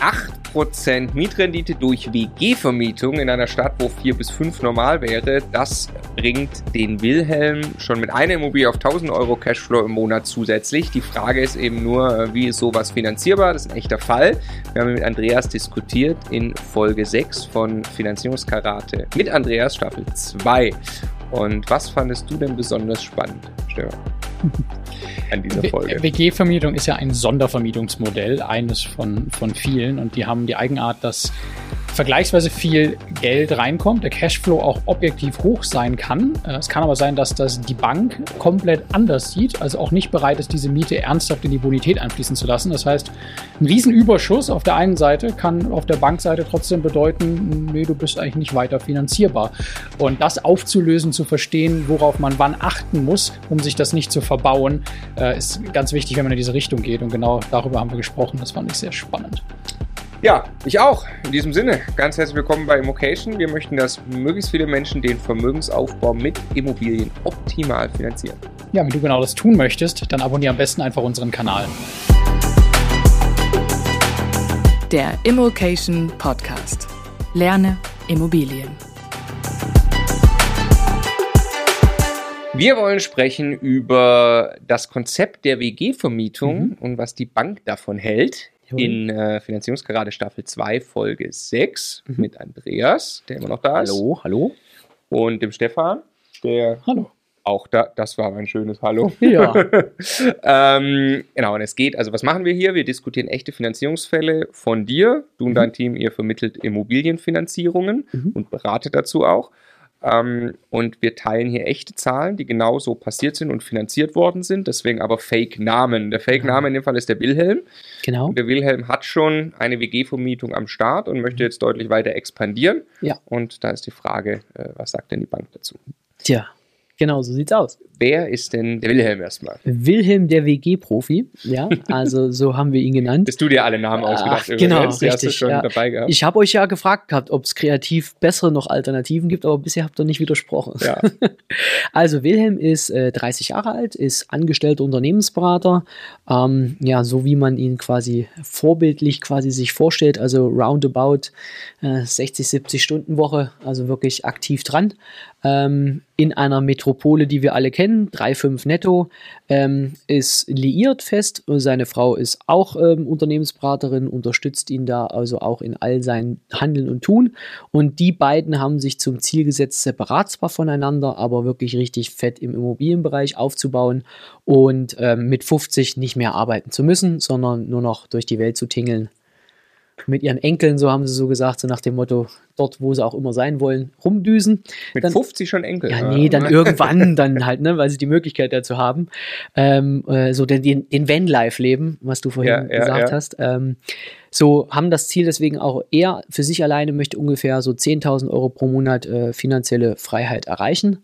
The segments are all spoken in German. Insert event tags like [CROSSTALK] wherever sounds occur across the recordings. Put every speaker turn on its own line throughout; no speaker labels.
8% Mietrendite durch WG-Vermietung in einer Stadt, wo 4 bis 5 normal wäre, das bringt den Wilhelm schon mit einer Immobilie auf 1000 Euro Cashflow im Monat zusätzlich. Die Frage ist eben nur, wie ist sowas finanzierbar? Das ist ein echter Fall. Wir haben mit Andreas diskutiert in Folge 6 von Finanzierungskarate mit Andreas Staffel 2. Und was fandest du denn besonders spannend, Stefan?
An dieser Folge. WG-Vermietung ist ja ein Sondervermietungsmodell, eines von, von vielen. Und die haben die Eigenart, dass vergleichsweise viel Geld reinkommt, der Cashflow auch objektiv hoch sein kann. Äh, es kann aber sein, dass das die Bank komplett anders sieht, also auch nicht bereit ist, diese Miete ernsthaft in die Bonität einfließen zu lassen. Das heißt, ein Riesenüberschuss auf der einen Seite kann auf der Bankseite trotzdem bedeuten, nee, du bist eigentlich nicht weiter finanzierbar. Und das aufzulösen, zu verstehen, worauf man wann achten muss, um sich das nicht zu verbauen, äh, ist ganz wichtig, wenn man in diese Richtung geht. Und genau darüber haben wir gesprochen. Das fand ich sehr spannend.
Ja, ich auch. In diesem Sinne, ganz herzlich willkommen bei Immocation. Wir möchten, dass möglichst viele Menschen den Vermögensaufbau mit Immobilien optimal finanzieren.
Ja, wenn du genau das tun möchtest, dann abonniere am besten einfach unseren Kanal.
Der Immocation Podcast. Lerne Immobilien.
Wir wollen sprechen über das Konzept der WG-Vermietung mhm. und was die Bank davon hält in äh, Finanzierungsgerade Staffel 2, Folge 6 mhm. mit Andreas, der immer noch da
ist. Hallo, hallo.
Und dem Stefan, der
hallo.
auch da, das war ein schönes Hallo. [LAUGHS]
Ja. [LAUGHS]
ähm, genau, und es geht, also was machen wir hier? Wir diskutieren echte Finanzierungsfälle von dir. Du und mhm. dein Team, ihr vermittelt Immobilienfinanzierungen mhm. und beratet dazu auch. Ähm, und wir teilen hier echte Zahlen, die genauso passiert sind und finanziert worden sind, deswegen aber Fake-Namen. Der Fake-Name in dem Fall ist der Wilhelm.
Genau.
Und der Wilhelm hat schon eine WG-Vermietung am Start und möchte jetzt deutlich weiter expandieren.
Ja.
Und da ist die Frage, äh, was sagt denn die Bank dazu?
Tja, Genau, so sieht's aus.
Wer ist denn der Wilhelm erstmal?
Wilhelm der WG-Profi, ja, [LAUGHS] also so haben wir ihn genannt.
Bist du dir alle Namen ausgedacht?
Ach, genau, Die richtig. schon ja. dabei gehabt. Ich habe euch ja gefragt gehabt, ob es kreativ bessere noch Alternativen gibt, aber bisher habt ihr nicht widersprochen.
Ja. [LAUGHS]
Also Wilhelm ist äh, 30 Jahre alt, ist angestellter Unternehmensberater, ähm, ja, so wie man ihn quasi vorbildlich quasi sich vorstellt, also roundabout äh, 60, 70 Stunden Woche, also wirklich aktiv dran ähm, in einer Metropole, die wir alle kennen, 3,5 netto, ähm, ist liiert fest. Seine Frau ist auch ähm, Unternehmensberaterin, unterstützt ihn da also auch in all seinen Handeln und Tun. Und die beiden haben sich zum Ziel gesetzt, separat zwar voneinander, aber wirklich richtig fett im Immobilienbereich aufzubauen und ähm, mit 50 nicht mehr arbeiten zu müssen, sondern nur noch durch die Welt zu tingeln mit ihren Enkeln, so haben sie so gesagt, so nach dem Motto, dort, wo sie auch immer sein wollen, rumdüsen.
Mit
dann,
50 schon Enkel?
Ja, nee, dann [LAUGHS] irgendwann dann halt, ne, weil sie die Möglichkeit dazu haben. Ähm, äh, so den, den, den Van-Life leben, was du vorhin ja, ja, gesagt ja. hast. Ähm, so haben das Ziel deswegen auch er für sich alleine möchte ungefähr so 10.000 Euro pro Monat äh, finanzielle Freiheit erreichen.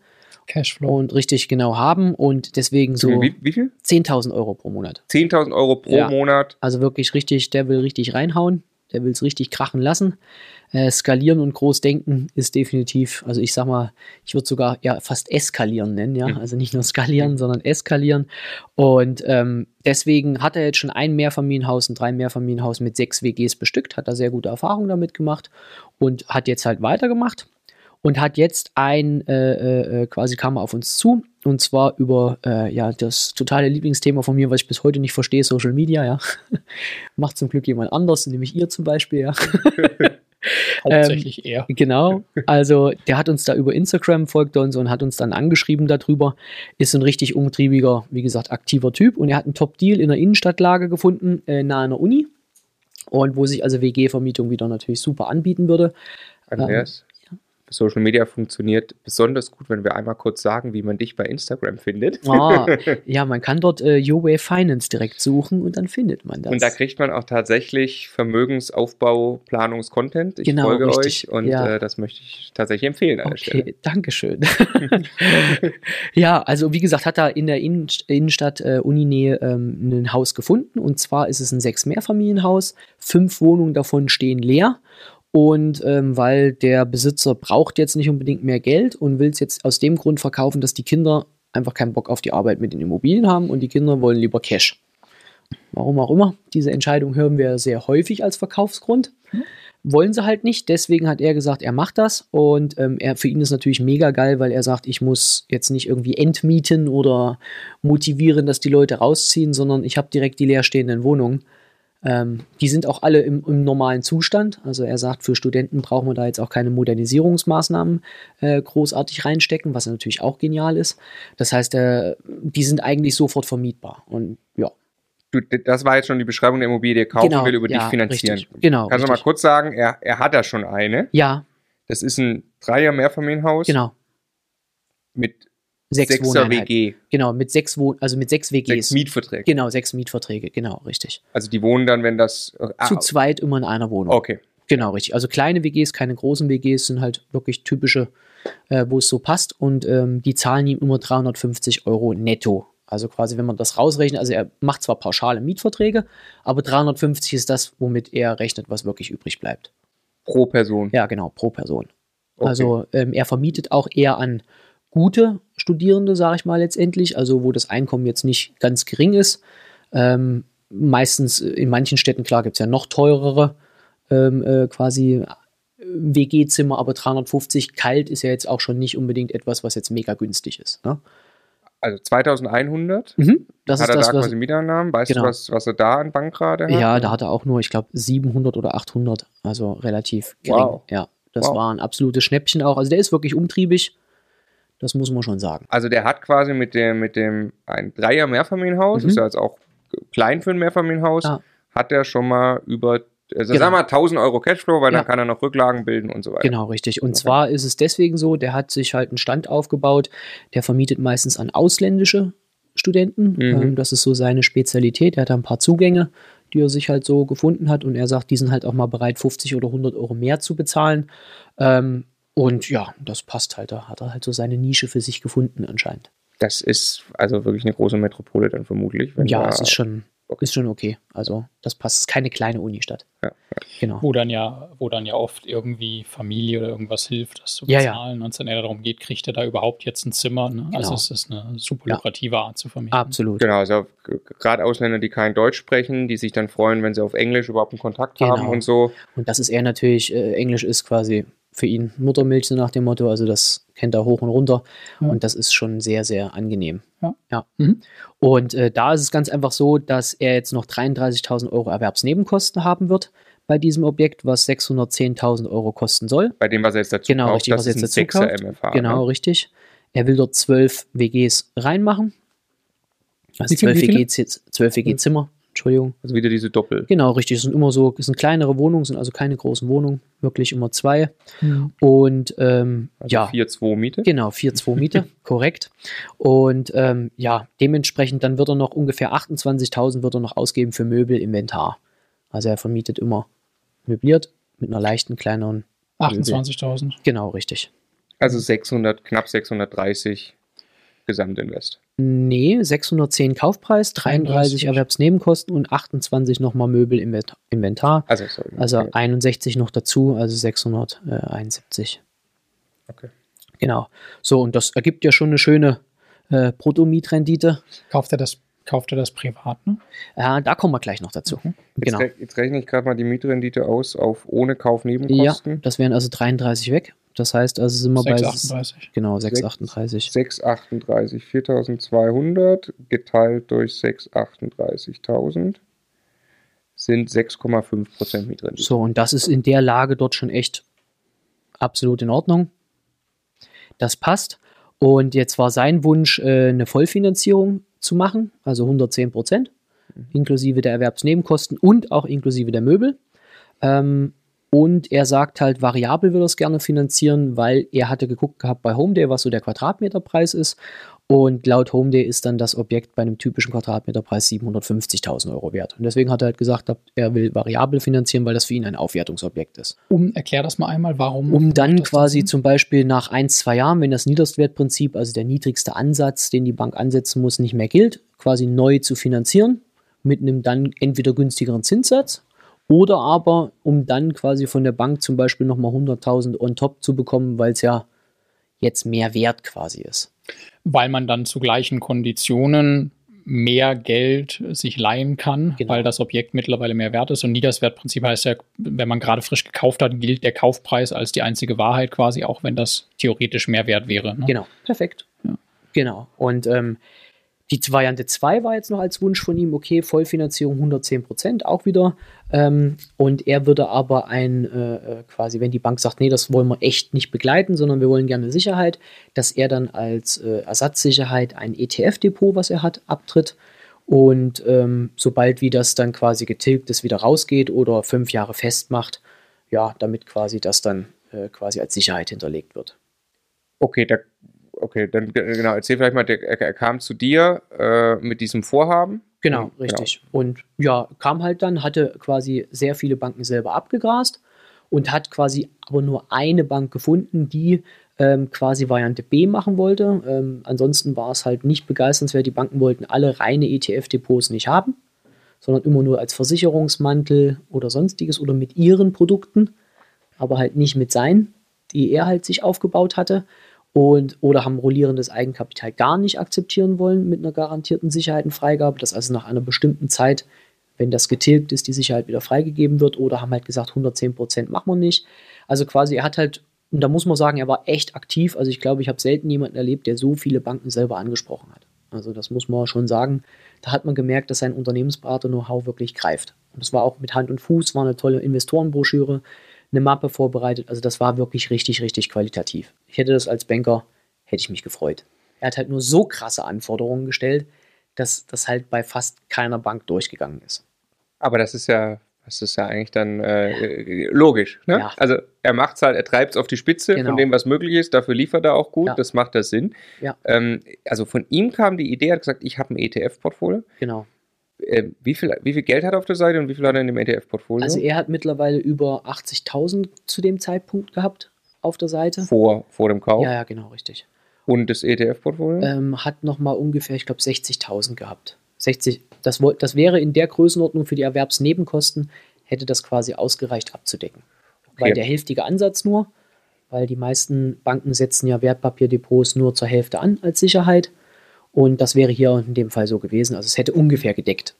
Cashflow.
Und richtig genau haben und deswegen so.
Wie, wie viel?
10.000 Euro pro Monat.
10.000 Euro pro ja, Monat.
Also wirklich richtig, der will richtig reinhauen der will es richtig krachen lassen. Äh, skalieren und groß denken ist definitiv, also ich sag mal, ich würde sogar ja fast eskalieren nennen, ja. Mhm. Also nicht nur skalieren, mhm. sondern eskalieren. Und ähm, deswegen hat er jetzt schon ein Mehrfamilienhaus, ein drei Mehrfamilienhaus mit sechs WGs bestückt, hat da sehr gute Erfahrungen damit gemacht und hat jetzt halt weitergemacht und hat jetzt ein, äh, äh, äh, quasi kam er auf uns zu und zwar über äh, ja das totale Lieblingsthema von mir, was ich bis heute nicht verstehe, Social Media, ja. [LAUGHS] Macht zum Glück jemand anders, nämlich ihr zum Beispiel, ja. [LAUGHS]
Hauptsächlich ähm, er.
Genau. Also der hat uns da über Instagram folgt uns und hat uns dann angeschrieben darüber. Ist ein richtig umtriebiger, wie gesagt, aktiver Typ und er hat einen Top-Deal in der Innenstadtlage gefunden, äh, nahe einer Uni. Und wo sich also WG-Vermietung wieder natürlich super anbieten würde.
Andreas, Social Media funktioniert besonders gut, wenn wir einmal kurz sagen, wie man dich bei Instagram findet.
Oh, [LAUGHS] ja, man kann dort äh, Your Way Finance direkt suchen und dann findet man das.
Und da kriegt man auch tatsächlich Vermögensaufbau, Planungskontent. Ich genau, folge richtig. euch und ja. äh, das möchte ich tatsächlich empfehlen an
okay, der Stelle. Dankeschön. [LAUGHS] ja, also wie gesagt, hat er in der Innen Innenstadt äh, Uninähe ähm, ein Haus gefunden und zwar ist es ein Sechs-Mehrfamilienhaus. Fünf Wohnungen davon stehen leer und ähm, weil der Besitzer braucht jetzt nicht unbedingt mehr Geld und will es jetzt aus dem Grund verkaufen, dass die Kinder einfach keinen Bock auf die Arbeit mit den Immobilien haben und die Kinder wollen lieber Cash. Warum auch immer. Diese Entscheidung hören wir sehr häufig als Verkaufsgrund. Mhm. Wollen sie halt nicht. Deswegen hat er gesagt, er macht das. Und ähm, er, für ihn ist natürlich mega geil, weil er sagt, ich muss jetzt nicht irgendwie entmieten oder motivieren, dass die Leute rausziehen, sondern ich habe direkt die leerstehenden Wohnungen. Ähm, die sind auch alle im, im, normalen Zustand. Also er sagt, für Studenten brauchen wir da jetzt auch keine Modernisierungsmaßnahmen äh, großartig reinstecken, was natürlich auch genial ist. Das heißt, äh, die sind eigentlich sofort vermietbar. Und ja,
Du, das war jetzt schon die Beschreibung der Immobilie, die er kaufen genau, will, über ja, dich finanzieren.
Richtig, genau.
Kannst du mal kurz sagen, er, er hat da schon eine.
Ja.
Das ist ein Dreier Mehrfamilienhaus.
Genau.
Mit sechs Sechser WG.
Genau, mit sechs Wohn also mit sechs WGs. Sechs
Mietverträge.
Genau, sechs Mietverträge, genau, richtig.
Also die wohnen dann, wenn das.
Ah, Zu zweit immer in einer Wohnung.
Okay.
Genau, richtig. Also kleine WGs, keine großen WGs, sind halt wirklich typische, äh, wo es so passt. Und ähm, die zahlen ihm immer 350 Euro netto also quasi, wenn man das rausrechnet, also er macht zwar pauschale Mietverträge, aber 350 ist das, womit er rechnet, was wirklich übrig bleibt.
Pro Person.
Ja, genau, pro Person. Okay. Also ähm, er vermietet auch eher an gute Studierende, sage ich mal letztendlich, also wo das Einkommen jetzt nicht ganz gering ist. Ähm, meistens in manchen Städten, klar, gibt es ja noch teurere ähm, äh, quasi äh, WG-Zimmer, aber 350 kalt ist ja jetzt auch schon nicht unbedingt etwas, was jetzt mega günstig ist. Ne?
also 2100.
Mhm,
das hat ist er das, da quasi Mieternamen. Weißt genau. du, was, was er da an Bankrate
hat? Ja, da hat er auch nur, ich glaube, 700 oder 800. Also relativ gering. Wow. Ja, das wow. war ein absolutes Schnäppchen auch. Also der ist wirklich umtriebig. Das muss man schon sagen.
Also der hat quasi mit dem, mit dem ein Dreier Mehrfamilienhaus, mhm. ist ja jetzt auch klein für ein Mehrfamilienhaus, ja. hat er schon mal über also genau. sagen wir mal 1000 Euro Cashflow, weil ja. dann kann er noch Rücklagen bilden und so weiter.
Genau, richtig. Und okay. zwar ist es deswegen so, der hat sich halt einen Stand aufgebaut, der vermietet meistens an ausländische Studenten. Mhm. Ähm, das ist so seine Spezialität. Er hat ein paar Zugänge, die er sich halt so gefunden hat und er sagt, die sind halt auch mal bereit, 50 oder 100 Euro mehr zu bezahlen. Ähm, und ja, das passt halt. Da hat er halt so seine Nische für sich gefunden anscheinend.
Das ist also wirklich eine große Metropole dann vermutlich.
ja, es ist schon ist schon okay. Also das passt. Ist keine kleine Unistadt. Ja,
ja. Genau. Wo dann ja, wo dann ja oft irgendwie Familie oder irgendwas hilft, das zu bezahlen. Ja, ja. Und es dann eher darum geht, kriegt er da überhaupt jetzt ein Zimmer. Ne? Also genau. Also es ist eine super lukrative Art zu vermieten.
Absolut.
Genau, also gerade Ausländer, die kein Deutsch sprechen, die sich dann freuen, wenn sie auf Englisch überhaupt einen Kontakt genau. haben und so.
Und das ist eher natürlich, äh, Englisch ist quasi für ihn Muttermilch, so nach dem Motto. Also das kennt er hoch und runter. Ja. Und das ist schon sehr, sehr angenehm. Ja. ja. Mhm. Und äh, da ist es ganz einfach so, dass er jetzt noch 33.000 Euro Erwerbsnebenkosten haben wird bei diesem Objekt, was 610.000 Euro kosten soll.
Bei dem, was er jetzt dazu
genau, kauft, richtig, was jetzt dazu kauft. MFA, genau, ne? richtig. Er will dort zwölf WGs reinmachen. Also zwölf WG-Zimmer. Entschuldigung.
Also wieder diese Doppel.
Genau, richtig. Es sind immer so, es sind kleinere Wohnungen, sind also keine großen Wohnungen, wirklich immer zwei. Mhm. Und ähm, also ja.
4-2 Miete?
Genau, 4-2 Miete, [LAUGHS] korrekt. Und ähm, ja, dementsprechend dann wird er noch ungefähr 28.000 wird er noch ausgeben für Möbel, Inventar. Also er vermietet immer möbliert mit einer leichten, kleineren.
28.000.
Genau, richtig.
Also 600, knapp 630 Gesamtinvest.
Nee, 610 Kaufpreis, 33 Erwerbsnebenkosten und 28 nochmal Möbel Inventar. Also, sorry, also okay. 61 noch dazu, also 671. Okay. Genau. So, und das ergibt ja schon eine schöne äh, Bruttomietrendite.
Kauft er das Kauft er das privat, ne?
Ja, da kommen wir gleich noch dazu. Mhm.
Genau. Jetzt, jetzt, rechne ich gerade mal die Mietrendite aus auf ohne Kaufnebenkosten.
Ja, das wären also 33 weg. Das heißt, also sind wir
6, bei 38.
Genau, 638.
638, 4200 geteilt durch 638.000 sind 6,5% Mietrendite.
So, und das ist in der Lage dort schon echt absolut in Ordnung. Das passt. Und jetzt war sein Wunsch, äh, eine Vollfinanzierung zu machen, also 110 Prozent, mhm. inklusive der Erwerbsnebenkosten und auch inklusive der Möbel. Ähm, und er sagt halt, variabel würde er es gerne finanzieren, weil er hatte geguckt gehabt bei Homeday, was so der Quadratmeterpreis ist. Und laut Homeday ist dann das Objekt bei einem typischen Quadratmeterpreis 750.000 Euro wert. Und deswegen hat er halt gesagt, er will variabel finanzieren, weil das für ihn ein Aufwertungsobjekt ist.
Um, erklär das mal einmal, warum.
Um dann quasi zum Beispiel nach ein, zwei Jahren, wenn das Niedrigstwertprinzip, also der niedrigste Ansatz, den die Bank ansetzen muss, nicht mehr gilt, quasi neu zu finanzieren mit einem dann entweder günstigeren Zinssatz oder aber, um dann quasi von der Bank zum Beispiel nochmal 100.000 on top zu bekommen, weil es ja jetzt mehr wert quasi ist.
Weil man dann zu gleichen Konditionen mehr Geld sich leihen kann, genau. weil das Objekt mittlerweile mehr wert ist. Und Niederswertprinzip heißt ja, wenn man gerade frisch gekauft hat, gilt der Kaufpreis als die einzige Wahrheit quasi, auch wenn das theoretisch mehr wert wäre.
Ne? Genau, perfekt. Ja. Genau. Und ähm, die Variante 2 war jetzt noch als Wunsch von ihm, okay, Vollfinanzierung 110 Prozent, auch wieder. Ähm, und er würde aber ein, äh, äh, quasi, wenn die Bank sagt, nee, das wollen wir echt nicht begleiten, sondern wir wollen gerne Sicherheit, dass er dann als äh, Ersatzsicherheit ein ETF-Depot, was er hat, abtritt. Und ähm, sobald wie das dann quasi getilgt ist, wieder rausgeht oder fünf Jahre festmacht, ja, damit quasi das dann äh, quasi als Sicherheit hinterlegt wird.
Okay, da okay, dann genau, erzähl vielleicht mal, der, er, kam zu dir äh, mit diesem Vorhaben.
Genau, genau, richtig. Genau. Und ja, kam halt dann, hatte quasi sehr viele Banken selber abgegrast und hat quasi aber nur eine Bank gefunden, die ähm, quasi Variante B machen wollte. Ähm, ansonsten war es halt nicht begeisternswert. Die Banken wollten alle reine ETF-Depots nicht haben, sondern immer nur als Versicherungsmantel oder sonstiges oder mit ihren Produkten, aber halt nicht mit seinen, die er halt sich aufgebaut hatte und oder haben rollierendes Eigenkapital gar nicht akzeptieren wollen mit einer garantierten Sicherheitenfreigabe, dass also nach einer bestimmten Zeit, wenn das getilgt ist, die Sicherheit wieder freigegeben wird oder haben halt gesagt, 110 Prozent machen wir nicht. Also quasi, er hat halt, und da muss man sagen, er war echt aktiv. Also ich glaube, ich habe selten jemanden erlebt, der so viele Banken selber angesprochen hat. Also das muss man schon sagen. Da hat man gemerkt, dass sein Unternehmensberater-Know-how wirklich greift. Und das war auch mit Hand und Fuß, war eine tolle Investorenbroschüre eine Mappe vorbereitet. Also das war wirklich richtig, richtig qualitativ. Ich hätte das als Banker, hätte ich mich gefreut. Er hat halt nur so krasse Anforderungen gestellt, dass das halt bei fast keiner Bank durchgegangen ist.
Aber das ist ja, das ist ja eigentlich dann äh, logisch. Ne? Ja. Also er macht es halt, er treibt es auf die Spitze genau. von dem, was möglich ist. Dafür liefert er auch gut. Ja. Das macht das Sinn. Ja. Ähm, also von ihm kam die Idee, er hat gesagt, ich habe ein ETF-Portfolio.
Genau.
Äh, wie, viel, wie viel Geld hat er auf der Seite und wie viel hat er in dem ETF-Portfolio?
Also er hat mittlerweile über 80.000 zu dem Zeitpunkt gehabt auf der Seite.
Vor, vor dem Kauf?
Ja, ja, genau, richtig.
Und das ETF-Portfolio?
Ähm, hat nochmal ungefähr, ich glaube, 60.000 gehabt. 60, das, das wäre in der Größenordnung für die Erwerbsnebenkosten, hätte das quasi ausgereicht abzudecken. Okay. Weil der hälftige Ansatz nur, weil die meisten Banken setzen ja Wertpapierdepots nur zur Hälfte an als Sicherheit. Und das wäre hier in dem Fall so gewesen. Also es hätte ungefähr gedeckt,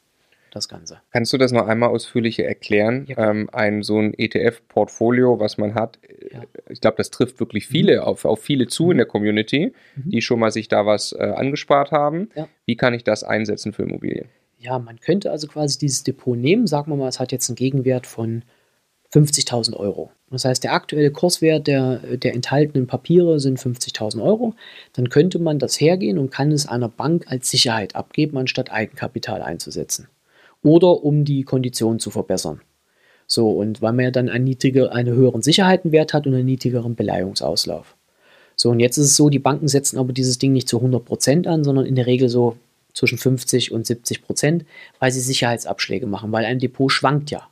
das Ganze.
Kannst du das noch einmal ausführlicher erklären? Ja. Ähm, ein so ein ETF-Portfolio, was man hat, ja. ich glaube, das trifft wirklich viele, mhm. auf, auf viele zu mhm. in der Community, mhm. die schon mal sich da was äh, angespart haben. Ja. Wie kann ich das einsetzen für Immobilien?
Ja, man könnte also quasi dieses Depot nehmen, sagen wir mal, es hat jetzt einen Gegenwert von 50.000 Euro. Das heißt, der aktuelle Kurswert der, der enthaltenen Papiere sind 50.000 Euro. Dann könnte man das hergehen und kann es einer Bank als Sicherheit abgeben, anstatt Eigenkapital einzusetzen. Oder um die Konditionen zu verbessern. So, und weil man ja dann einen, niedriger, einen höheren Sicherheitenwert hat und einen niedrigeren Beleihungsauslauf. So, und jetzt ist es so, die Banken setzen aber dieses Ding nicht zu 100% an, sondern in der Regel so zwischen 50 und 70%, weil sie Sicherheitsabschläge machen, weil ein Depot schwankt ja.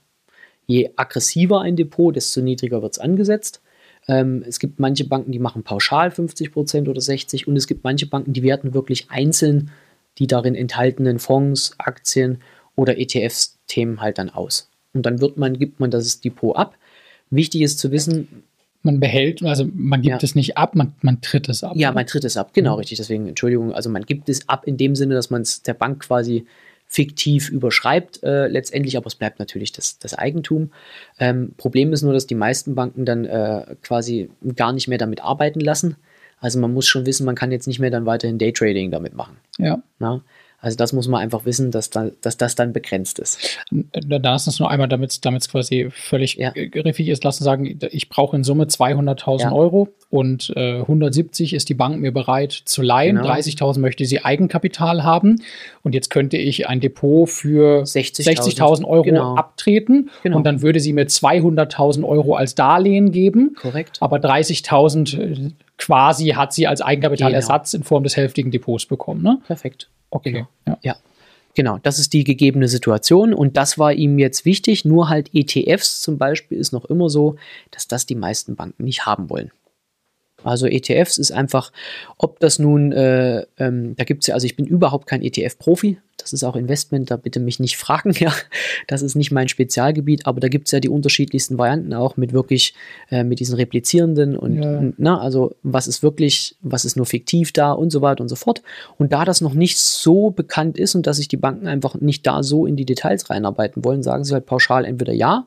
Je aggressiver ein Depot, desto niedriger wird es angesetzt. Ähm, es gibt manche Banken, die machen pauschal 50% oder 60% und es gibt manche Banken, die werten wirklich einzeln die darin enthaltenen Fonds, Aktien oder ETFs-Themen halt dann aus. Und dann wird man, gibt man das Depot ab. Wichtig ist zu wissen,
man behält, also man gibt ja. es nicht ab, man, man tritt es ab.
Ja, man tritt es ab, genau, mhm. richtig. Deswegen, Entschuldigung, also man gibt es ab in dem Sinne, dass man es der Bank quasi fiktiv überschreibt äh, letztendlich, aber es bleibt natürlich das, das Eigentum. Ähm, Problem ist nur, dass die meisten Banken dann äh, quasi gar nicht mehr damit arbeiten lassen. Also man muss schon wissen, man kann jetzt nicht mehr dann weiterhin Daytrading damit machen.
Ja.
Na? Also das muss man einfach wissen, dass, da, dass das dann begrenzt ist.
Da ist es nur einmal, damit es quasi völlig ja. griffig ist, lassen sagen, ich brauche in Summe 200.000 ja. Euro und äh, 170 ist die Bank mir bereit zu leihen. Genau. 30.000 möchte sie Eigenkapital haben. Und jetzt könnte ich ein Depot für 60.000 60 Euro genau. abtreten genau. und dann würde sie mir 200.000 Euro als Darlehen geben.
Korrekt.
Aber 30.000 äh, quasi hat sie als Eigenkapitalersatz genau. in Form des hälftigen Depots bekommen. Ne?
Perfekt.
Okay.
Genau. Ja. ja. Genau, das ist die gegebene Situation und das war ihm jetzt wichtig. Nur halt ETFs zum Beispiel ist noch immer so, dass das die meisten Banken nicht haben wollen. Also ETFs ist einfach, ob das nun, äh, ähm, da gibt es ja, also ich bin überhaupt kein ETF-Profi, das ist auch Investment, da bitte mich nicht [LAUGHS] fragen, ja, das ist nicht mein Spezialgebiet, aber da gibt es ja die unterschiedlichsten Varianten auch mit wirklich, äh, mit diesen replizierenden und, ja. und na, also was ist wirklich, was ist nur fiktiv da und so weiter und so fort. Und da das noch nicht so bekannt ist und dass sich die Banken einfach nicht da so in die Details reinarbeiten wollen, sagen sie halt pauschal entweder ja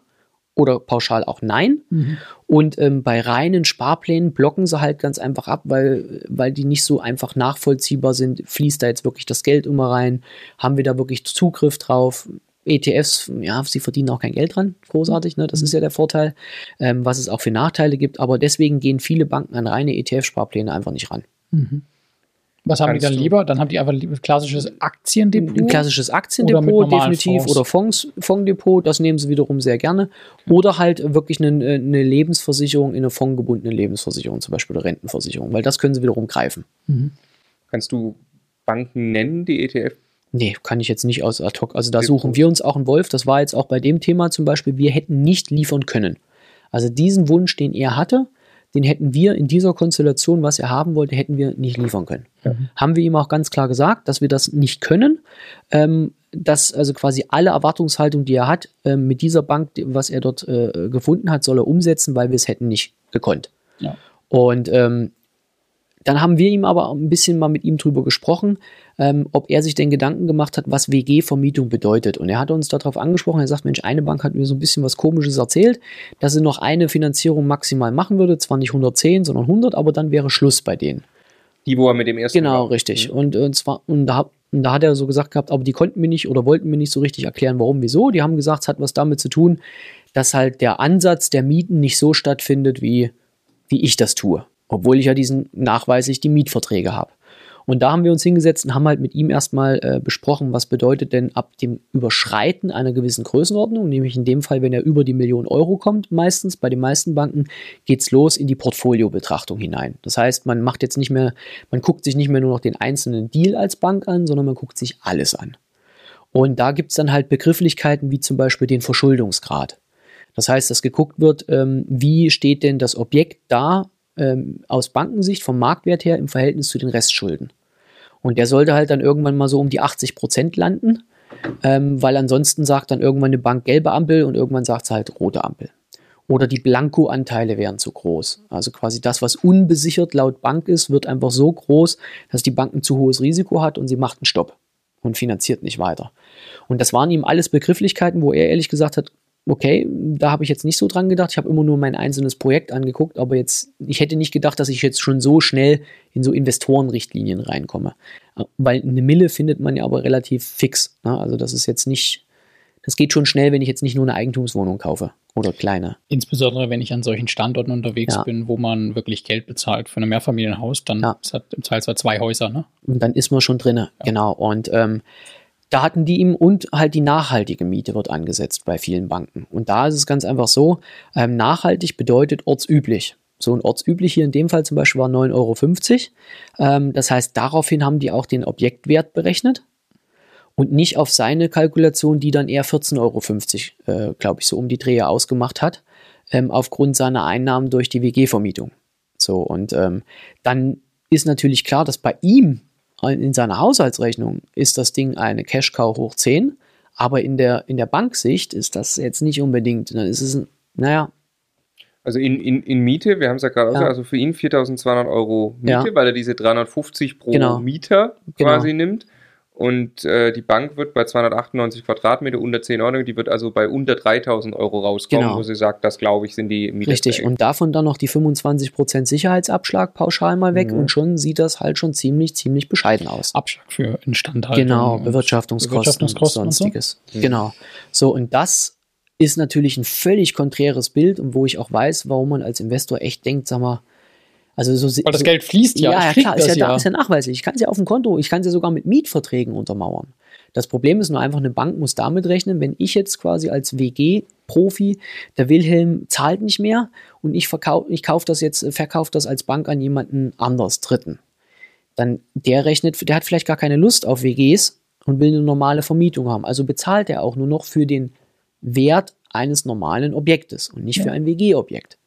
oder pauschal auch nein. Mhm. Und ähm, bei reinen Sparplänen blocken sie halt ganz einfach ab, weil, weil die nicht so einfach nachvollziehbar sind. Fließt da jetzt wirklich das Geld immer rein? Haben wir da wirklich Zugriff drauf? ETFs, ja, sie verdienen auch kein Geld dran, großartig, ne? das ist ja der Vorteil, ähm, was es auch für Nachteile gibt, aber deswegen gehen viele Banken an reine ETF-Sparpläne einfach nicht ran. Mhm.
Was haben die dann lieber? Dann haben die einfach ein klassisches Aktiendepot.
Ein klassisches Aktiendepot, oder definitiv. Fonds. Oder Fonds, Fondsdepot, das nehmen sie wiederum sehr gerne. Oder halt wirklich eine, eine Lebensversicherung in eine fondgebundene Lebensversicherung, zum Beispiel eine Rentenversicherung, weil das können sie wiederum greifen. Mhm.
Kannst du Banken nennen, die ETF?
Nee, kann ich jetzt nicht aus ad hoc. Also da suchen wir uns auch einen Wolf. Das war jetzt auch bei dem Thema zum Beispiel, wir hätten nicht liefern können. Also diesen Wunsch, den er hatte, den hätten wir in dieser Konstellation, was er haben wollte, hätten wir nicht liefern können. Mhm. Haben wir ihm auch ganz klar gesagt, dass wir das nicht können, ähm, dass also quasi alle Erwartungshaltung, die er hat, äh, mit dieser Bank, was er dort äh, gefunden hat, soll er umsetzen, weil wir es hätten nicht gekonnt. Ja. Und ähm, dann haben wir ihm aber ein bisschen mal mit ihm drüber gesprochen, ähm, ob er sich denn Gedanken gemacht hat, was WG-Vermietung bedeutet. Und er hat uns darauf angesprochen, er sagt, Mensch, eine Bank hat mir so ein bisschen was Komisches erzählt, dass sie noch eine Finanzierung maximal machen würde, zwar nicht 110, sondern 100, aber dann wäre Schluss bei denen.
Die, wo er mit dem ersten
Genau, war. richtig. Mhm. Und, und zwar, und da, und da hat er so gesagt gehabt, aber die konnten mir nicht oder wollten mir nicht so richtig erklären, warum, wieso. Die haben gesagt, es hat was damit zu tun, dass halt der Ansatz der Mieten nicht so stattfindet, wie, wie ich das tue obwohl ich ja diesen nachweislich die Mietverträge habe. Und da haben wir uns hingesetzt und haben halt mit ihm erstmal äh, besprochen, was bedeutet denn ab dem Überschreiten einer gewissen Größenordnung, nämlich in dem Fall, wenn er über die Million Euro kommt, meistens bei den meisten Banken, geht es los in die Portfoliobetrachtung hinein. Das heißt, man macht jetzt nicht mehr, man guckt sich nicht mehr nur noch den einzelnen Deal als Bank an, sondern man guckt sich alles an. Und da gibt es dann halt Begrifflichkeiten wie zum Beispiel den Verschuldungsgrad. Das heißt, dass geguckt wird, ähm, wie steht denn das Objekt da ähm, aus Bankensicht vom Marktwert her im Verhältnis zu den Restschulden. Und der sollte halt dann irgendwann mal so um die 80 Prozent landen, ähm, weil ansonsten sagt dann irgendwann eine Bank gelbe Ampel und irgendwann sagt es halt rote Ampel. Oder die Blanko-Anteile wären zu groß. Also quasi das, was unbesichert laut Bank ist, wird einfach so groß, dass die Bank ein zu hohes Risiko hat und sie macht einen Stopp und finanziert nicht weiter. Und das waren ihm alles Begrifflichkeiten, wo er ehrlich gesagt hat, okay, da habe ich jetzt nicht so dran gedacht. Ich habe immer nur mein einzelnes Projekt angeguckt, aber jetzt, ich hätte nicht gedacht, dass ich jetzt schon so schnell in so Investorenrichtlinien reinkomme. Weil eine Mille findet man ja aber relativ fix. Ne? Also das ist jetzt nicht, das geht schon schnell, wenn ich jetzt nicht nur eine Eigentumswohnung kaufe oder kleine.
Insbesondere wenn ich an solchen Standorten unterwegs ja. bin, wo man wirklich Geld bezahlt für ein Mehrfamilienhaus, dann ja. hat im Zweifelsfall zwei Häuser. Ne?
Und dann ist man schon drin, ja. genau. Und ähm, da hatten die ihm und halt die nachhaltige Miete wird angesetzt bei vielen Banken. Und da ist es ganz einfach so, ähm, nachhaltig bedeutet ortsüblich. So ein ortsüblich hier in dem Fall zum Beispiel war 9,50 Euro. Ähm, das heißt, daraufhin haben die auch den Objektwert berechnet und nicht auf seine Kalkulation, die dann eher 14,50 Euro, äh, glaube ich, so um die Drehe ausgemacht hat, ähm, aufgrund seiner Einnahmen durch die WG-Vermietung. So, und ähm, dann ist natürlich klar, dass bei ihm in seiner Haushaltsrechnung ist das Ding eine Cash-Cow hoch 10, aber in der, in der Banksicht ist das jetzt nicht unbedingt. Dann ist es, naja.
Also in, in, in Miete, wir haben es ja gerade ja. gesagt, also für ihn 4200 Euro Miete, ja. weil er diese 350 pro genau. Mieter genau. quasi genau. nimmt. Und äh, die Bank wird bei 298 Quadratmeter unter 10 Euro, die wird also bei unter 3000 Euro rauskommen, genau. wo sie sagt, das glaube ich sind die
Mieter. Richtig, und davon dann noch die 25% Sicherheitsabschlag pauschal mal weg mhm. und schon sieht das halt schon ziemlich, ziemlich bescheiden aus.
Abschlag für Instandhaltung.
Genau, Bewirtschaftungskosten, Bewirtschaftungskosten und sonstiges. Und so? Mhm. Genau. So, und das ist natürlich ein völlig konträres Bild und wo ich auch weiß, warum man als Investor echt denkt, sag mal, also so,
Weil das Geld fließt ja.
Ja, ja klar, ist ja, ja. Da, ist ja nachweislich. Ich kann es ja auf dem Konto, ich kann es ja sogar mit Mietverträgen untermauern. Das Problem ist nur einfach, eine Bank muss damit rechnen, wenn ich jetzt quasi als WG-Profi, der Wilhelm zahlt nicht mehr und ich verkaufe, ich kaufe das jetzt, verkaufe das als Bank an jemanden anders, Dritten. Dann der rechnet, der hat vielleicht gar keine Lust auf WGs und will eine normale Vermietung haben. Also bezahlt er auch nur noch für den Wert eines normalen Objektes und nicht ja. für ein WG-Objekt.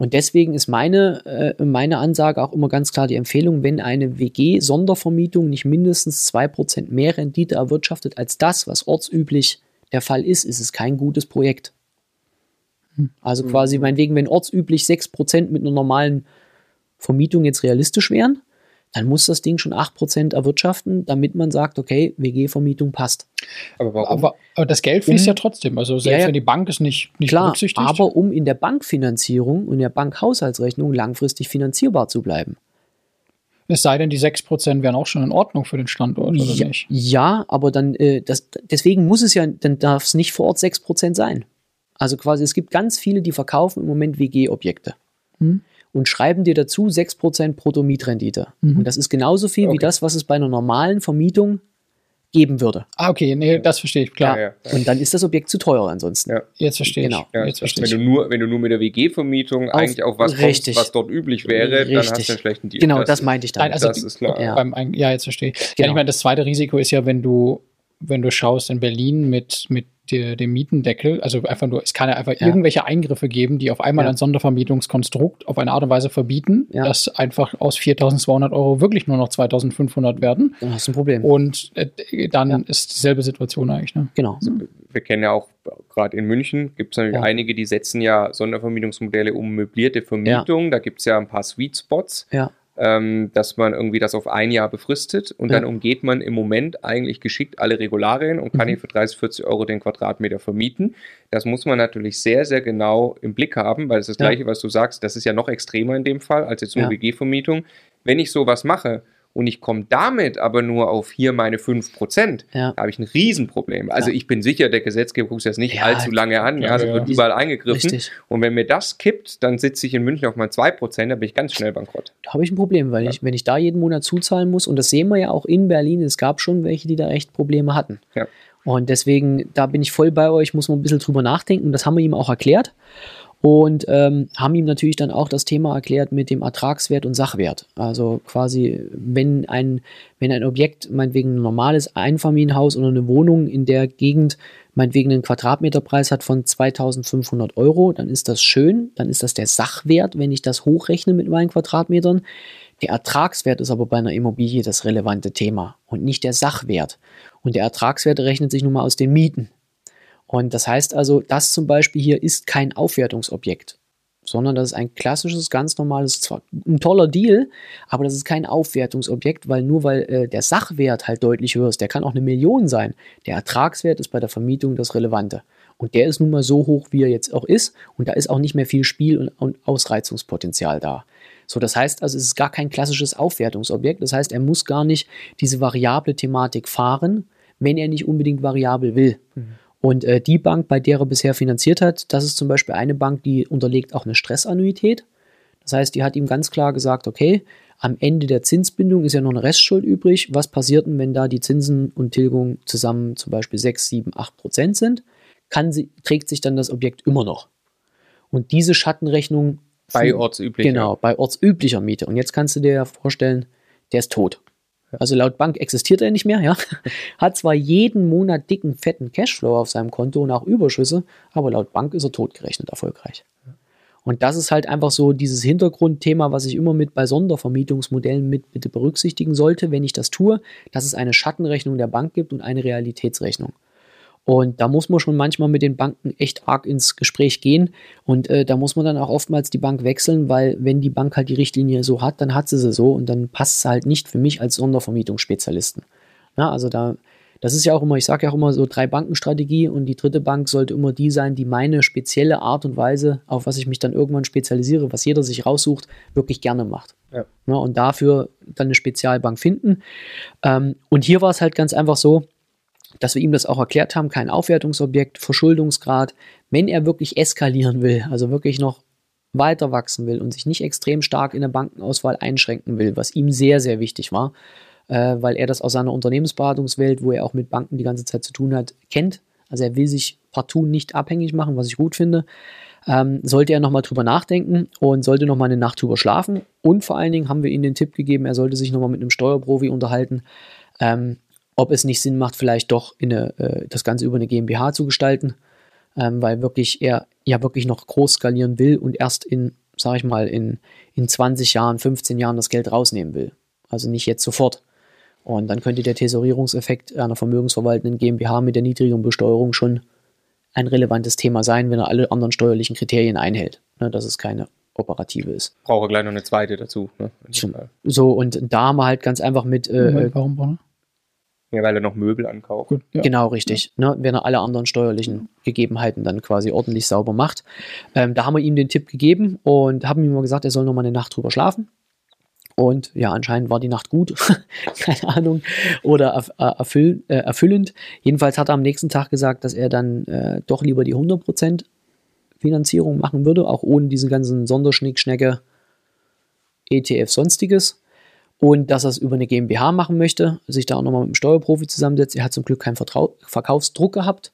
Und deswegen ist meine, äh, meine Ansage auch immer ganz klar die Empfehlung, wenn eine WG-Sondervermietung nicht mindestens 2% mehr Rendite erwirtschaftet als das, was ortsüblich der Fall ist, ist es kein gutes Projekt. Hm. Also quasi mhm. meinetwegen, wenn ortsüblich 6% mit einer normalen Vermietung jetzt realistisch wären, dann muss das Ding schon 8% erwirtschaften, damit man sagt, okay, WG-Vermietung passt.
Aber, warum? Aber, aber das Geld fließt um, ja trotzdem. Also selbst ja, ja, wenn die Bank es nicht, nicht
klar, berücksichtigt. Aber um in der Bankfinanzierung und der Bankhaushaltsrechnung langfristig finanzierbar zu bleiben.
Es sei denn, die 6% wären auch schon in Ordnung für den Standort, oder
ja,
nicht?
Ja, aber dann, äh, das, deswegen muss es ja, dann darf es nicht vor Ort 6% sein. Also quasi, es gibt ganz viele, die verkaufen im Moment WG-Objekte. Hm und schreiben dir dazu 6% Brutto-Mietrendite. Mhm. Und das ist genauso viel okay. wie das, was es bei einer normalen Vermietung geben würde.
Ah, okay, nee, das verstehe ich, klar. Ja,
ja. Und dann ist das Objekt zu teuer ansonsten.
Ja. Jetzt verstehe
genau.
ich.
Jetzt verstehe wenn, du nur, wenn du nur mit der WG-Vermietung eigentlich auch was
richtig.
kommst, was dort üblich wäre, richtig. dann hast du einen schlechten
Deal. Genau, das, das meinte ich dann. Nein,
also das ist klar. Ja. Beim, ja, jetzt verstehe ich. Genau. ich meine, das zweite Risiko ist ja, wenn du, wenn du schaust in Berlin mit, mit der, dem Mietendeckel, also einfach nur, es kann ja einfach ja. irgendwelche Eingriffe geben, die auf einmal ja. ein Sondervermietungskonstrukt auf eine Art und Weise verbieten, ja. dass einfach aus 4.200 Euro wirklich nur noch 2.500 werden.
Dann hast du ein Problem.
Und äh, dann ist dieselbe Situation eigentlich. Ne?
Genau. Also,
wir kennen ja auch gerade in München gibt es natürlich einige, die setzen ja Sondervermietungsmodelle um möblierte Vermietung. Da gibt es ja ein paar Sweet Spots.
Ja
ähm, dass man irgendwie das auf ein Jahr befristet und ja. dann umgeht man im Moment eigentlich geschickt alle Regularien und kann mhm. hier für 30, 40 Euro den Quadratmeter vermieten. Das muss man natürlich sehr, sehr genau im Blick haben, weil es das, das Gleiche, was du sagst, das ist ja noch extremer in dem Fall als jetzt nur ja. WG-Vermietung. Wenn ich sowas mache und ich komme damit aber nur auf hier meine 5%, ja. da habe ich ein Riesenproblem. Also ja. ich bin sicher, der Gesetzgeber guckt das nicht ja, allzu lange an, ja, ja, wird überall eingegriffen. Richtig. Und wenn mir das kippt, dann sitze ich in München auf mal 2%, dann bin ich ganz schnell bankrott.
Da habe ich ein Problem, weil ich, wenn ich da jeden Monat zuzahlen muss, und das sehen wir ja auch in Berlin, es gab schon welche, die da echt Probleme hatten. Und deswegen, da bin ich voll bei euch, muss man ein bisschen drüber nachdenken. Das haben wir ihm auch erklärt und ähm, haben ihm natürlich dann auch das Thema erklärt mit dem Ertragswert und Sachwert. Also quasi, wenn ein, wenn ein Objekt, meinetwegen ein normales Einfamilienhaus oder eine Wohnung in der Gegend, meinetwegen einen Quadratmeterpreis hat von 2500 Euro, dann ist das schön, dann ist das der Sachwert, wenn ich das hochrechne mit meinen Quadratmetern. Der Ertragswert ist aber bei einer Immobilie das relevante Thema und nicht der Sachwert. Und der Ertragswert rechnet sich nun mal aus den Mieten. Und das heißt also, das zum Beispiel hier ist kein Aufwertungsobjekt, sondern das ist ein klassisches, ganz normales, zwar ein toller Deal, aber das ist kein Aufwertungsobjekt, weil nur weil äh, der Sachwert halt deutlich höher ist, der kann auch eine Million sein. Der Ertragswert ist bei der Vermietung das Relevante. Und der ist nun mal so hoch, wie er jetzt auch ist. Und da ist auch nicht mehr viel Spiel- und, und Ausreizungspotenzial da. So, das heißt also, es ist gar kein klassisches Aufwertungsobjekt. Das heißt, er muss gar nicht diese variable Thematik fahren, wenn er nicht unbedingt variabel will. Mhm. Und äh, die Bank, bei der er bisher finanziert hat, das ist zum Beispiel eine Bank, die unterlegt auch eine Stressannuität. Das heißt, die hat ihm ganz klar gesagt, okay, am Ende der Zinsbindung ist ja noch eine Restschuld übrig. Was passiert denn, wenn da die Zinsen und Tilgung zusammen zum Beispiel 6, 7, 8 Prozent sind? Kann sie, trägt sich dann das Objekt immer noch. Und diese Schattenrechnung
bei ortsüblicher.
Genau, bei ortsüblicher Miete. Und jetzt kannst du dir ja vorstellen, der ist tot. Also laut Bank existiert er nicht mehr, ja. [LAUGHS] Hat zwar jeden Monat dicken, fetten Cashflow auf seinem Konto und auch Überschüsse, aber laut Bank ist er totgerechnet erfolgreich. Und das ist halt einfach so dieses Hintergrundthema, was ich immer mit bei Sondervermietungsmodellen mit bitte berücksichtigen sollte, wenn ich das tue, dass es eine Schattenrechnung der Bank gibt und eine Realitätsrechnung. Und da muss man schon manchmal mit den Banken echt arg ins Gespräch gehen. Und äh, da muss man dann auch oftmals die Bank wechseln, weil wenn die Bank halt die Richtlinie so hat, dann hat sie sie so und dann passt es halt nicht für mich als Sondervermietungsspezialisten. Ja, also da, das ist ja auch immer, ich sage ja auch immer so drei Bankenstrategie und die dritte Bank sollte immer die sein, die meine spezielle Art und Weise, auf was ich mich dann irgendwann spezialisiere, was jeder sich raussucht, wirklich gerne macht. Ja. Ja, und dafür dann eine Spezialbank finden. Ähm, und hier war es halt ganz einfach so, dass wir ihm das auch erklärt haben, kein Aufwertungsobjekt, Verschuldungsgrad. Wenn er wirklich eskalieren will, also wirklich noch weiter wachsen will und sich nicht extrem stark in der Bankenauswahl einschränken will, was ihm sehr, sehr wichtig war, äh, weil er das aus seiner Unternehmensberatungswelt, wo er auch mit Banken die ganze Zeit zu tun hat, kennt. Also er will sich partout nicht abhängig machen, was ich gut finde. Ähm, sollte er nochmal drüber nachdenken und sollte nochmal eine Nacht drüber schlafen. Und vor allen Dingen haben wir ihm den Tipp gegeben, er sollte sich nochmal mit einem Steuerprofi unterhalten, ähm, ob es nicht Sinn macht, vielleicht doch eine, äh, das Ganze über eine GmbH zu gestalten, ähm, weil wirklich er ja wirklich noch groß skalieren will und erst in sage ich mal, in, in 20 Jahren, 15 Jahren das Geld rausnehmen will. Also nicht jetzt sofort. Und dann könnte der Tesorierungseffekt einer vermögensverwaltenden GmbH mit der niedrigen Besteuerung schon ein relevantes Thema sein, wenn er alle anderen steuerlichen Kriterien einhält. Ne, dass es keine operative ist.
Brauche gleich noch eine zweite dazu. Ne?
So, und da haben wir halt ganz einfach mit. Äh,
Warum brauchen
ja, weil er noch Möbel ankauft. Gut,
ja. Genau, richtig. Ja. Ne, wenn er alle anderen steuerlichen Gegebenheiten dann quasi ordentlich sauber macht. Ähm, da haben wir ihm den Tipp gegeben und haben ihm mal gesagt, er soll noch mal eine Nacht drüber schlafen. Und ja, anscheinend war die Nacht gut, [LAUGHS] keine Ahnung, oder äh, erfüll, äh, erfüllend. Jedenfalls hat er am nächsten Tag gesagt, dass er dann äh, doch lieber die 100% Finanzierung machen würde, auch ohne diesen ganzen Sonderschnickschnecke ETF sonstiges. Und dass er es über eine GmbH machen möchte, sich da auch nochmal mit einem Steuerprofi zusammensetzt. Er hat zum Glück keinen Vertrau Verkaufsdruck gehabt.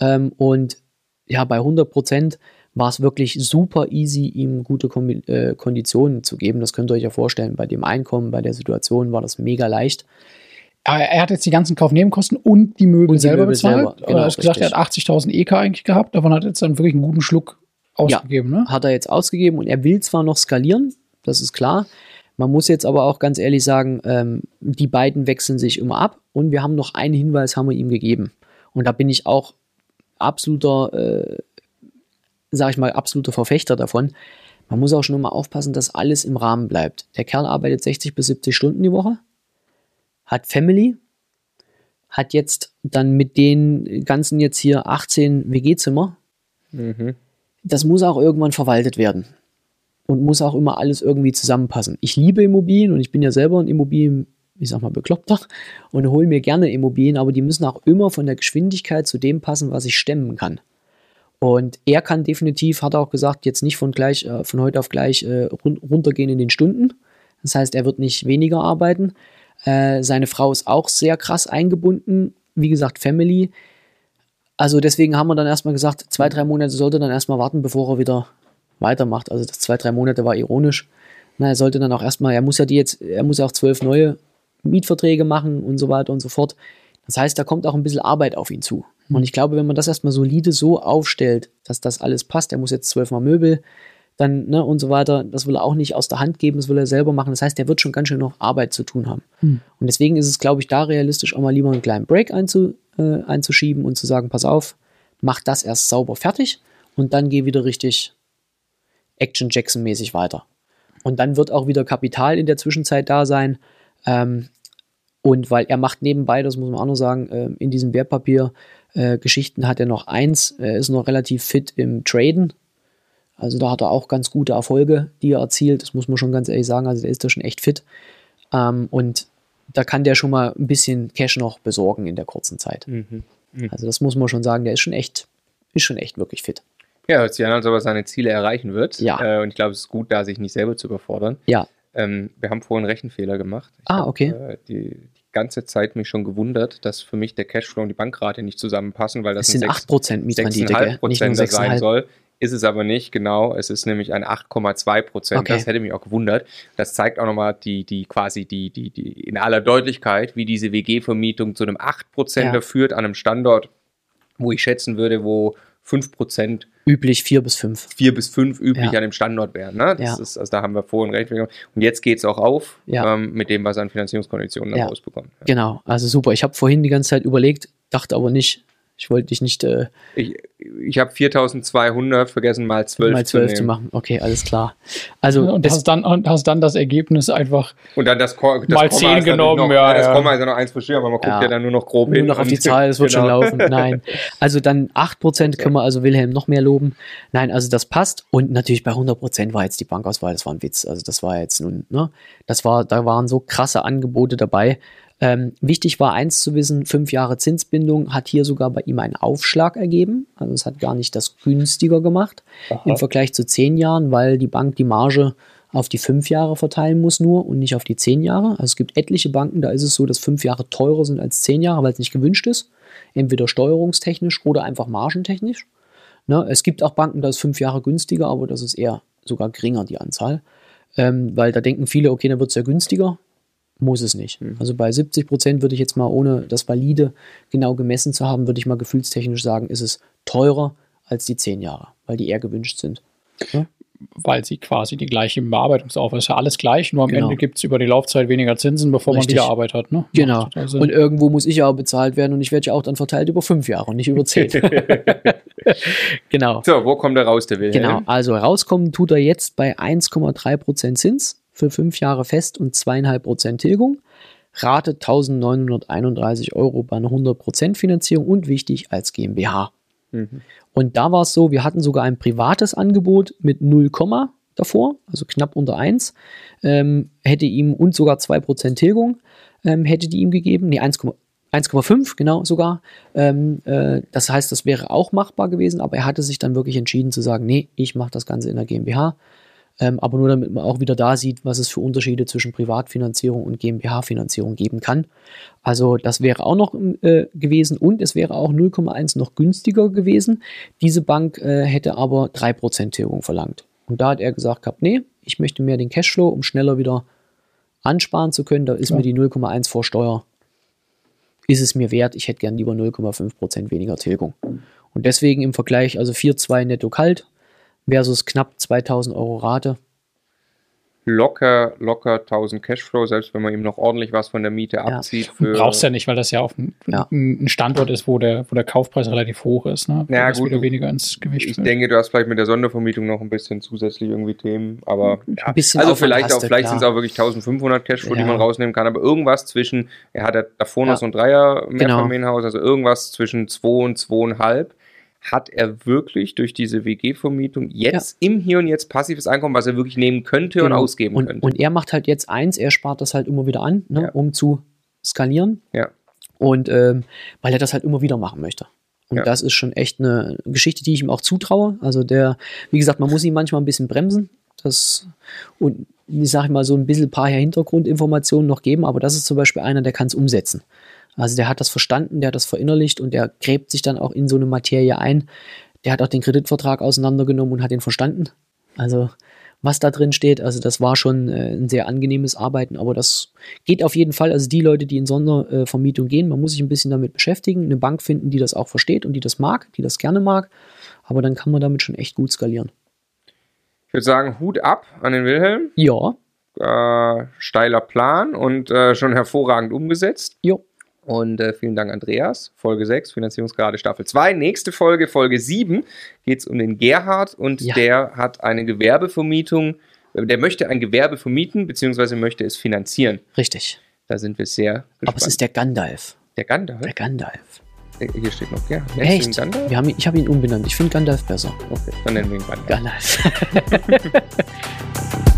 Ähm, und ja, bei 100% war es wirklich super easy, ihm gute Kom äh, Konditionen zu geben. Das könnt ihr euch ja vorstellen. Bei dem Einkommen, bei der Situation war das mega leicht.
Aber er hat jetzt die ganzen Kaufnebenkosten und die Möbel und die selber Möbel bezahlt. Selber. Genau, er hat gesagt, er hat 80.000 EK eigentlich gehabt. Davon hat er jetzt dann wirklich einen guten Schluck ausgegeben.
Ja, ne? Hat er jetzt ausgegeben und er will zwar noch skalieren, das ist klar. Man muss jetzt aber auch ganz ehrlich sagen, ähm, die beiden wechseln sich immer ab und wir haben noch einen Hinweis, haben wir ihm gegeben. Und da bin ich auch absoluter äh, sage ich mal, absoluter Verfechter davon. Man muss auch schon immer aufpassen, dass alles im Rahmen bleibt. Der Kerl arbeitet 60 bis 70 Stunden die Woche, hat Family, hat jetzt dann mit den ganzen jetzt hier 18 WG-Zimmer. Mhm. Das muss auch irgendwann verwaltet werden und muss auch immer alles irgendwie zusammenpassen. Ich liebe Immobilien und ich bin ja selber ein Immobilien, ich sag mal, bekloppter und hole mir gerne Immobilien, aber die müssen auch immer von der Geschwindigkeit zu dem passen, was ich stemmen kann. Und er kann definitiv, hat er auch gesagt, jetzt nicht von gleich, äh, von heute auf gleich äh, run runtergehen in den Stunden. Das heißt, er wird nicht weniger arbeiten. Äh, seine Frau ist auch sehr krass eingebunden. Wie gesagt, Family. Also deswegen haben wir dann erstmal gesagt, zwei, drei Monate sollte er dann erstmal warten, bevor er wieder weitermacht. Also das zwei, drei Monate war ironisch. Na, er sollte dann auch erstmal, er muss ja die jetzt, er muss ja auch zwölf neue Mietverträge machen und so weiter und so fort. Das heißt, da kommt auch ein bisschen Arbeit auf ihn zu. Und hm. ich glaube, wenn man das erstmal solide so aufstellt, dass das alles passt, er muss jetzt zwölfmal Möbel, dann, ne, und so weiter, das will er auch nicht aus der Hand geben, das will er selber machen. Das heißt, er wird schon ganz schön noch Arbeit zu tun haben. Mhm. Und deswegen ist es, glaube ich, da realistisch auch mal lieber einen kleinen Break einzu, äh, einzuschieben und zu sagen, pass auf, mach das erst sauber fertig und dann geh wieder richtig Action Jackson-mäßig weiter. Und dann wird auch wieder Kapital in der Zwischenzeit da sein. Ähm, und weil er macht nebenbei, das muss man auch noch sagen, äh, in diesem Wertpapier äh, Geschichten hat er noch eins. Er ist noch relativ fit im Traden. Also da hat er auch ganz gute Erfolge, die er erzielt. Das muss man schon ganz ehrlich sagen. Also der ist da schon echt fit. Ähm, und da kann der schon mal ein bisschen Cash noch besorgen in der kurzen Zeit. Mhm. Mhm. Also das muss man schon sagen. Der ist schon echt, ist schon echt wirklich fit.
Ja, hört sich an, als ob er seine Ziele erreichen wird.
Ja.
Äh, und ich glaube, es ist gut, da sich nicht selber zu überfordern.
Ja.
Ähm, wir haben vorhin Rechenfehler gemacht.
Ich ah, okay.
Hab, äh, die, ganze Zeit mich schon gewundert, dass für mich der Cashflow und die Bankrate nicht zusammenpassen, weil das,
das sind 6, 8% Mietrendite,
6,5% sein soll. Ist es aber nicht, genau. Es ist nämlich ein 8,2 Prozent. Okay. Das hätte mich auch gewundert. Das zeigt auch nochmal die, die quasi die, die, die in aller Deutlichkeit, wie diese WG-Vermietung zu einem 8 Prozent ja. führt an einem Standort, wo ich schätzen würde, wo 5 Prozent
üblich vier bis fünf.
Vier bis fünf üblich ja. an dem Standort wären. Ne? Das ja. ist, also da haben wir vorhin recht. Und jetzt geht es auch auf ja. ähm, mit dem, was an Finanzierungskonditionen ja. rausbekommt.
Genau, also super. Ich habe vorhin die ganze Zeit überlegt, dachte aber nicht, ich wollte dich nicht. Äh,
ich ich habe 4200 vergessen, mal 12,
mal 12 zu, zu, machen. Okay, alles klar. Also
und hast dann, und hast dann das Ergebnis einfach
und dann das, das
mal 10 genommen. Noch, ja,
das ja. Komma ist ja noch eins verschieden, aber man guckt ja, ja dann nur noch grob
nur hin. Nur noch auf die Zahl, es wird genau. schon laufen. Nein. Also dann 8% können wir also Wilhelm noch mehr loben. Nein, also das passt. Und natürlich bei 100% war jetzt die Bankauswahl, das war ein Witz. Also das war jetzt nun, ne? Das war, da waren so krasse Angebote dabei. Ähm, wichtig war eins zu wissen, fünf Jahre Zinsbindung hat hier sogar bei ihm einen Aufschlag ergeben. Also es hat gar nicht das günstiger gemacht Aha. im Vergleich zu zehn Jahren, weil die Bank die Marge auf die fünf Jahre verteilen muss nur und nicht auf die zehn Jahre. Also es gibt etliche Banken, da ist es so, dass fünf Jahre teurer sind als zehn Jahre, weil es nicht gewünscht ist. Entweder steuerungstechnisch oder einfach margentechnisch. Ne? Es gibt auch Banken, da ist fünf Jahre günstiger, aber das ist eher sogar geringer, die Anzahl. Ähm, weil da denken viele, okay, dann wird es ja günstiger muss es nicht. Mhm. Also bei 70 Prozent würde ich jetzt mal, ohne das Valide genau gemessen zu haben, würde ich mal gefühlstechnisch sagen, ist es teurer als die 10 Jahre, weil die eher gewünscht sind.
Ja?
weil sie quasi die gleiche Bearbeitungsaufwand ist ja alles gleich, nur am genau. Ende gibt es über die Laufzeit weniger Zinsen, bevor Richtig. man wieder Arbeit hat. Ne?
Genau. Und irgendwo muss ich ja auch bezahlt werden und ich werde ja auch dann verteilt über fünf Jahre und nicht über zehn. [LAUGHS] [LAUGHS]
genau. So, wo kommt er raus, der Wilhelm?
Genau, also rauskommen tut er jetzt bei 1,3% Zins für fünf Jahre fest und zweieinhalb Prozent Tilgung. Rate 1931 Euro bei einer 100% Finanzierung und wichtig als GmbH. Mhm. Und da war es so, wir hatten sogar ein privates Angebot mit 0, davor, also knapp unter 1, ähm, hätte ihm und sogar 2% Tilgung ähm, hätte die ihm gegeben, nee, 1,5 genau sogar. Ähm, äh, das heißt, das wäre auch machbar gewesen, aber er hatte sich dann wirklich entschieden zu sagen, nee, ich mache das Ganze in der GmbH. Ähm, aber nur damit man auch wieder da sieht, was es für Unterschiede zwischen Privatfinanzierung und GmbH-Finanzierung geben kann. Also das wäre auch noch äh, gewesen und es wäre auch 0,1 noch günstiger gewesen. Diese Bank äh, hätte aber 3% Tilgung verlangt. Und da hat er gesagt gehabt, nee, ich möchte mehr den Cashflow, um schneller wieder ansparen zu können. Da ist ja. mir die 0,1 vor Steuer, ist es mir wert. Ich hätte gern lieber 0,5% weniger Tilgung. Und deswegen im Vergleich, also 4,2 netto kalt, versus knapp 2000 Euro Rate.
Locker, locker 1000 Cashflow, selbst wenn man ihm noch ordentlich was von der Miete ja. abzieht.
Für Brauchst ja nicht, weil das ja auch ein, ja. ein, Standort ist, wo der, wo der Kaufpreis relativ hoch ist. Ne?
Ja, gut. Wieder weniger ins Gewicht ich wird. denke, du hast vielleicht mit der Sondervermietung noch ein bisschen zusätzlich irgendwie Themen, aber ja. also vielleicht auch, vielleicht sind es auch wirklich 1500 Cashflow, die man rausnehmen kann, aber irgendwas zwischen, er hat ja davor noch so ein Dreier Mehrfamilienhaus, genau. also irgendwas zwischen 2 und 2,5 hat er wirklich durch diese WG-Vermietung jetzt ja. im Hier und Jetzt passives Einkommen, was er wirklich nehmen könnte genau. und ausgeben
und,
könnte.
Und er macht halt jetzt eins, er spart das halt immer wieder an, ne, ja. um zu skalieren.
Ja.
Und ähm, weil er das halt immer wieder machen möchte. Und ja. das ist schon echt eine Geschichte, die ich ihm auch zutraue. Also der, wie gesagt, man muss ihn manchmal ein bisschen bremsen. Das und ich sage mal so ein bisschen ein paar Hintergrundinformationen noch geben, aber das ist zum Beispiel einer, der kann es umsetzen. Also der hat das verstanden, der hat das verinnerlicht und der gräbt sich dann auch in so eine Materie ein. Der hat auch den Kreditvertrag auseinandergenommen und hat den verstanden. Also was da drin steht, also das war schon äh, ein sehr angenehmes Arbeiten, aber das geht auf jeden Fall. Also die Leute, die in Sondervermietung gehen, man muss sich ein bisschen damit beschäftigen, eine Bank finden, die das auch versteht und die das mag, die das gerne mag, aber dann kann man damit schon echt gut skalieren.
Ich würde sagen, Hut ab an den Wilhelm.
Ja.
Äh, steiler Plan und äh, schon hervorragend umgesetzt.
Jo.
Und äh, vielen Dank, Andreas. Folge 6, Finanzierungsgrade Staffel 2. Nächste Folge, Folge 7, geht es um den Gerhard und ja. der hat eine Gewerbevermietung. Der möchte ein Gewerbe vermieten, beziehungsweise möchte es finanzieren.
Richtig.
Da sind wir sehr
gespannt. Aber es ist der Gandalf.
Der Gandalf?
Der Gandalf.
Äh, hier steht noch Gerhard.
Echt? Wir haben, ich habe ihn umbenannt. Ich finde Gandalf besser.
Okay, dann nennen wir ihn
Gandalf. Gandalf. [LAUGHS]